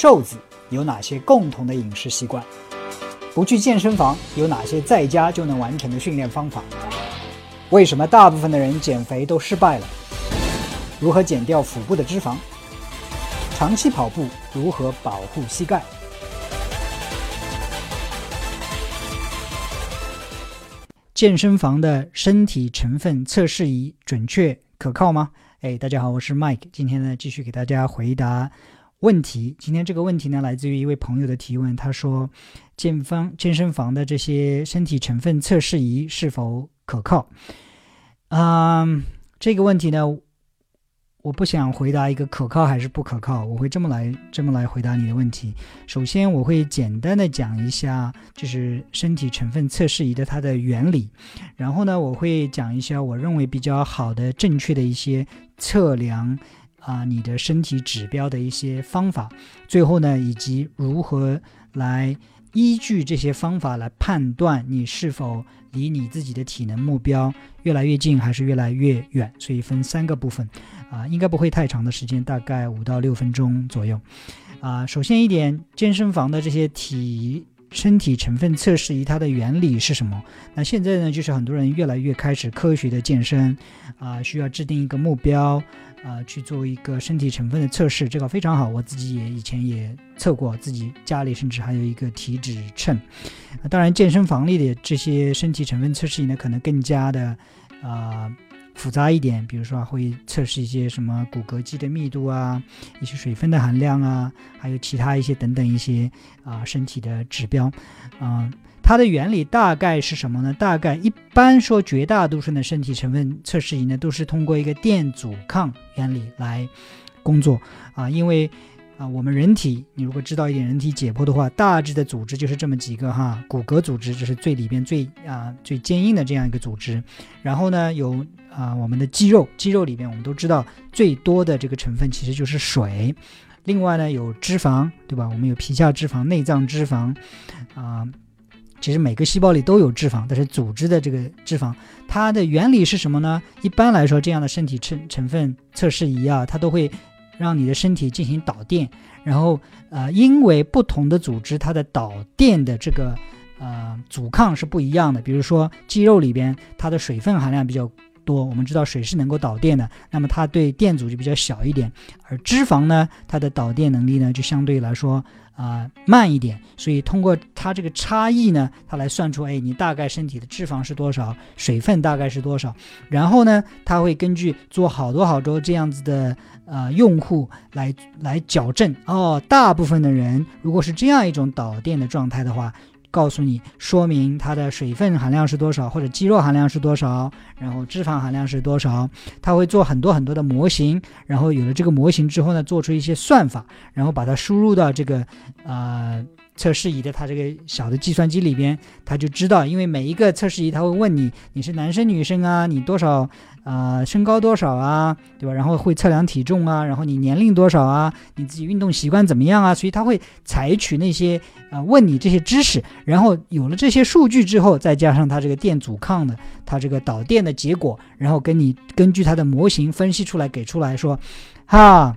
瘦子有哪些共同的饮食习惯？不去健身房有哪些在家就能完成的训练方法？为什么大部分的人减肥都失败了？如何减掉腹部的脂肪？长期跑步如何保护膝盖？健身房的身体成分测试仪准确可靠吗？哎，大家好，我是 Mike，今天呢继续给大家回答问题。今天这个问题呢来自于一位朋友的提问，他说健方健身房的这些身体成分测试仪是否可靠？嗯，这个问题呢。我不想回答一个可靠还是不可靠，我会这么来这么来回答你的问题。首先，我会简单的讲一下，就是身体成分测试仪的它的原理。然后呢，我会讲一下我认为比较好的、正确的一些测量啊你的身体指标的一些方法。最后呢，以及如何来。依据这些方法来判断你是否离你自己的体能目标越来越近还是越来越远，所以分三个部分，啊，应该不会太长的时间，大概五到六分钟左右，啊，首先一点，健身房的这些体身体成分测试仪它的原理是什么？那现在呢，就是很多人越来越开始科学的健身，啊，需要制定一个目标。啊，去做一个身体成分的测试，这个非常好。我自己也以前也测过，自己家里甚至还有一个体脂秤。当然，健身房里的这些身体成分测试仪呢，可能更加的啊复杂一点。比如说，会测试一些什么骨骼肌的密度啊，一些水分的含量啊，还有其他一些等等一些啊身体的指标，啊。它的原理大概是什么呢？大概一般说，绝大多数的身体成分测试仪呢，都是通过一个电阻抗原理来工作啊。因为啊，我们人体，你如果知道一点人体解剖的话，大致的组织就是这么几个哈，骨骼组织这是最里边最啊最坚硬的这样一个组织。然后呢，有啊我们的肌肉，肌肉里边我们都知道最多的这个成分其实就是水。另外呢，有脂肪，对吧？我们有皮下脂肪、内脏脂肪啊。其实每个细胞里都有脂肪，但是组织的这个脂肪，它的原理是什么呢？一般来说，这样的身体成成分测试仪啊，它都会让你的身体进行导电，然后呃，因为不同的组织它的导电的这个呃阻抗是不一样的。比如说肌肉里边它的水分含量比较多，我们知道水是能够导电的，那么它对电阻就比较小一点，而脂肪呢，它的导电能力呢就相对来说。啊，慢一点，所以通过它这个差异呢，它来算出，哎，你大概身体的脂肪是多少，水分大概是多少，然后呢，它会根据做好多好多这样子的呃用户来来矫正哦，大部分的人如果是这样一种导电的状态的话。告诉你，说明它的水分含量是多少，或者肌肉含量是多少，然后脂肪含量是多少。它会做很多很多的模型，然后有了这个模型之后呢，做出一些算法，然后把它输入到这个呃测试仪的它这个小的计算机里边，它就知道，因为每一个测试仪它会问你你是男生女生啊，你多少。啊，身高多少啊，对吧？然后会测量体重啊，然后你年龄多少啊，你自己运动习惯怎么样啊？所以他会采取那些啊问你这些知识，然后有了这些数据之后，再加上他这个电阻抗的，他这个导电的结果，然后跟你根据他的模型分析出来，给出来说，哈，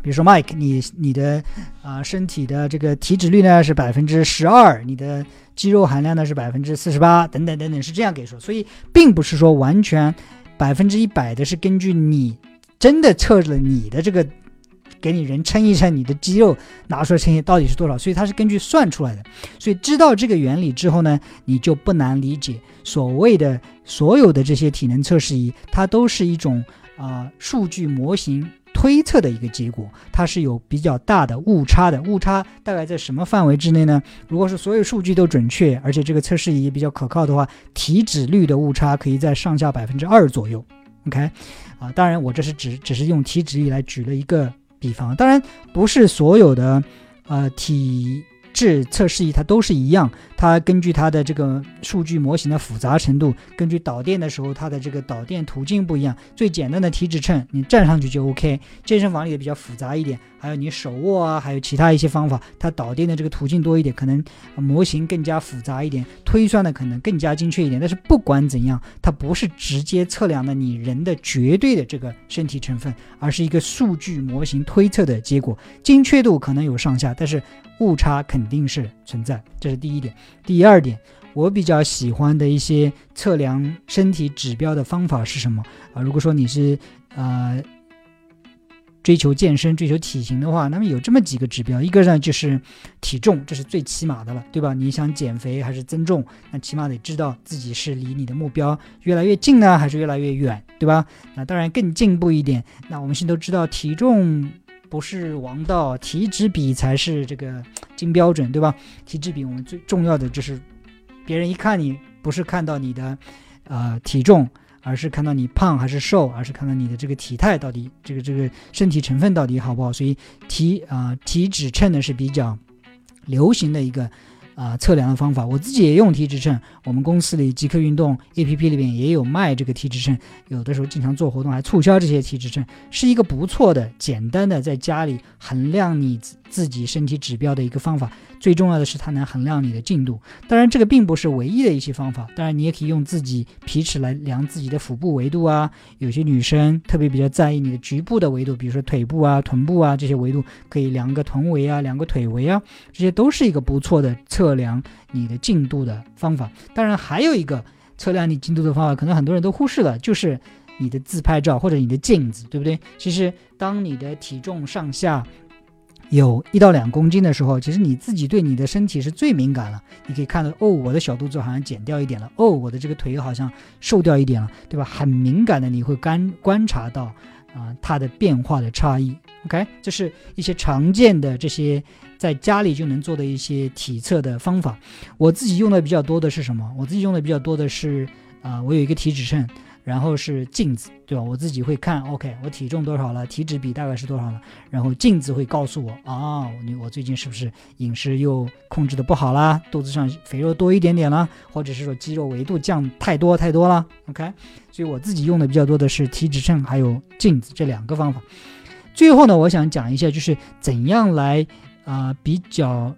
比如说 Mike，你你的啊身体的这个体脂率呢是百分之十二，你的肌肉含量呢是百分之四十八，等等等等，是这样给说，所以并不是说完全。百分之一百的是根据你真的测了你的这个，给你人称一称你的肌肉拿出来称一下到底是多少，所以它是根据算出来的。所以知道这个原理之后呢，你就不难理解所谓的所有的这些体能测试仪，它都是一种啊数据模型。推测的一个结果，它是有比较大的误差的。误差大概在什么范围之内呢？如果是所有数据都准确，而且这个测试仪比较可靠的话，体脂率的误差可以在上下百分之二左右。OK，啊，当然我这是只只是用体脂率来举了一个比方，当然不是所有的呃体。质测试仪它都是一样，它根据它的这个数据模型的复杂程度，根据导电的时候它的这个导电途径不一样。最简单的体脂秤你站上去就 OK，健身房里的比较复杂一点，还有你手握啊，还有其他一些方法，它导电的这个途径多一点，可能模型更加复杂一点，推算的可能更加精确一点。但是不管怎样，它不是直接测量的你人的绝对的这个身体成分，而是一个数据模型推测的结果，精确度可能有上下，但是。误差肯定是存在，这是第一点。第二点，我比较喜欢的一些测量身体指标的方法是什么啊？如果说你是呃追求健身、追求体型的话，那么有这么几个指标，一个呢就是体重，这是最起码的了，对吧？你想减肥还是增重，那起码得知道自己是离你的目标越来越近呢，还是越来越远，对吧？那当然更进步一点，那我们现在都知道体重。不是王道，体脂比才是这个金标准，对吧？体脂比我们最重要的就是，别人一看你不是看到你的，呃体重，而是看到你胖还是瘦，而是看到你的这个体态到底这个这个身体成分到底好不好。所以体啊体脂秤呢是比较流行的一个。啊，测量的方法，我自己也用体脂秤。我们公司里极客运动 APP 里面也有卖这个体脂秤，有的时候经常做活动还促销这些体脂秤，是一个不错的、简单的在家里衡量你自己身体指标的一个方法。最重要的是它能衡量你的进度，当然这个并不是唯一的一些方法。当然你也可以用自己皮尺来量自己的腹部维度啊。有些女生特别比较在意你的局部的维度，比如说腿部啊、臀部啊这些维度，可以量个臀围啊、量个腿围啊，这些都是一个不错的测量你的进度的方法。当然还有一个测量你进度的方法，可能很多人都忽视了，就是你的自拍照或者你的镜子，对不对？其实当你的体重上下。有一到两公斤的时候，其实你自己对你的身体是最敏感了。你可以看到，哦，我的小肚子好像减掉一点了，哦，我的这个腿好像瘦掉一点了，对吧？很敏感的，你会观观察到啊它的变化的差异。OK，这是一些常见的这些在家里就能做的一些体测的方法。我自己用的比较多的是什么？我自己用的比较多的是啊，我有一个体脂秤。然后是镜子，对吧？我自己会看，OK，我体重多少了，体脂比大概是多少了。然后镜子会告诉我，啊，你我最近是不是饮食又控制的不好啦？肚子上肥肉多一点点啦，或者是说肌肉维度降太多太多了，OK。所以我自己用的比较多的是体脂秤还有镜子这两个方法。最后呢，我想讲一下，就是怎样来啊比较。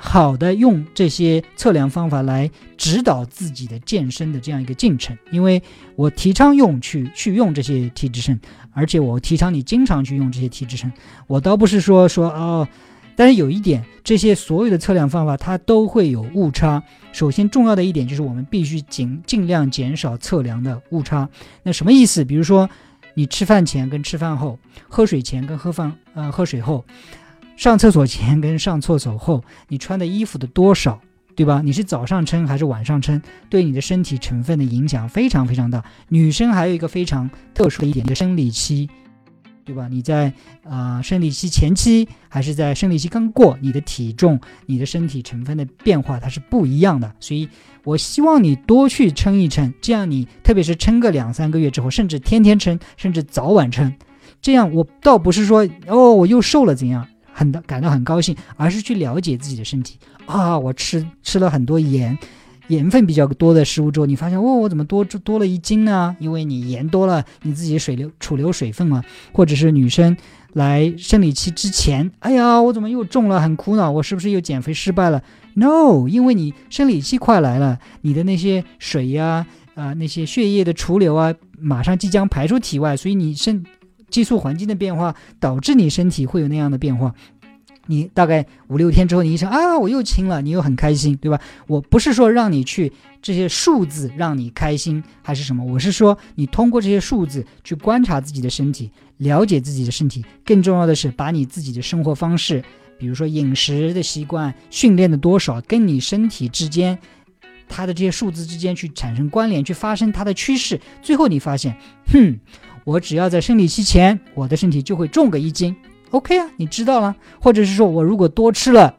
好的，用这些测量方法来指导自己的健身的这样一个进程，因为我提倡用去去用这些体脂秤，而且我提倡你经常去用这些体脂秤。我倒不是说说哦，但是有一点，这些所有的测量方法它都会有误差。首先重要的一点就是我们必须尽尽量减少测量的误差。那什么意思？比如说你吃饭前跟吃饭后，喝水前跟喝饭呃喝水后。上厕所前跟上厕所后，你穿的衣服的多少，对吧？你是早上称还是晚上称，对你的身体成分的影响非常非常大。女生还有一个非常特殊的一点，就生理期，对吧？你在啊生理期前期还是在生理期刚过，你的体重、你的身体成分的变化它是不一样的。所以我希望你多去称一称，这样你特别是称个两三个月之后，甚至天天称，甚至早晚称，这样我倒不是说哦我又瘦了怎样。很感到很高兴，而是去了解自己的身体啊！我吃吃了很多盐，盐分比较多的食物之后，你发现哦，我怎么多多了一斤呢？因为你盐多了，你自己水流储留水分了，或者是女生来生理期之前，哎呀，我怎么又重了？很苦恼，我是不是又减肥失败了？No，因为你生理期快来了，你的那些水呀，啊，那些血液的储留啊，马上即将排出体外，所以你身。激素环境的变化导致你身体会有那样的变化，你大概五六天之后，你一想啊，我又轻了，你又很开心，对吧？我不是说让你去这些数字让你开心还是什么，我是说你通过这些数字去观察自己的身体，了解自己的身体，更重要的是把你自己的生活方式，比如说饮食的习惯、训练的多少，跟你身体之间它的这些数字之间去产生关联，去发生它的趋势，最后你发现，哼。我只要在生理期前，我的身体就会重个一斤，OK 啊，你知道了。或者是说我如果多吃了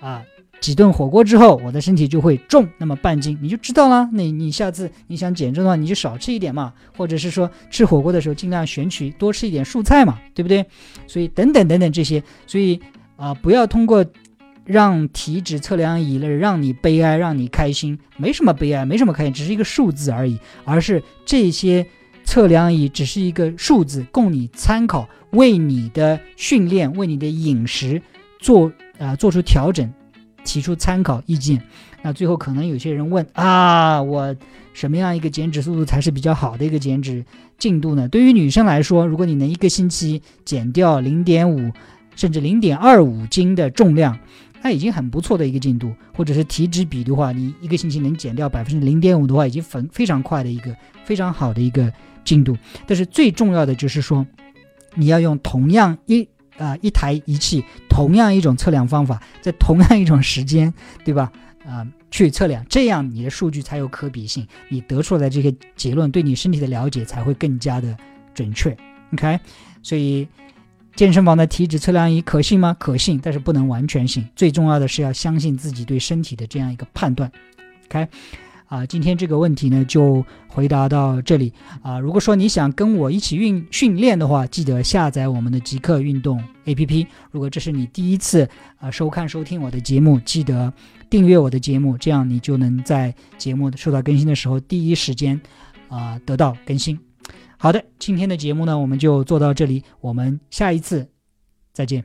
啊几顿火锅之后，我的身体就会重那么半斤，你就知道了。那你下次你想减重的话，你就少吃一点嘛。或者是说吃火锅的时候尽量选取多吃一点蔬菜嘛，对不对？所以等等等等这些，所以啊不要通过让体脂测量仪了让你悲哀，让你开心，没什么悲哀，没什么开心，只是一个数字而已。而是这些测量仪只是一个数字，供你参考，为你的训练、为你的饮食做啊做出调整，提出参考意见。那最后可能有些人问啊，我什么样一个减脂速度才是比较好的一个减脂进度呢？对于女生来说，如果你能一个星期减掉零点五甚至零点二五斤的重量。那已经很不错的一个进度，或者是体脂比的话，你一个星期能减掉百分之零点五的话，已经非非常快的一个非常好的一个进度。但是最重要的就是说，你要用同样一啊一台仪器，同样一种测量方法，在同样一种时间，对吧？啊，去测量，这样你的数据才有可比性，你得出来的这些结论对你身体的了解才会更加的准确。OK，所以。健身房的体脂测量仪可信吗？可信，但是不能完全信。最重要的是要相信自己对身体的这样一个判断。OK，啊，今天这个问题呢就回答到这里啊。如果说你想跟我一起运训练的话，记得下载我们的极客运动 APP。如果这是你第一次啊收看收听我的节目，记得订阅我的节目，这样你就能在节目受到更新的时候第一时间啊得到更新。好的，今天的节目呢，我们就做到这里，我们下一次再见。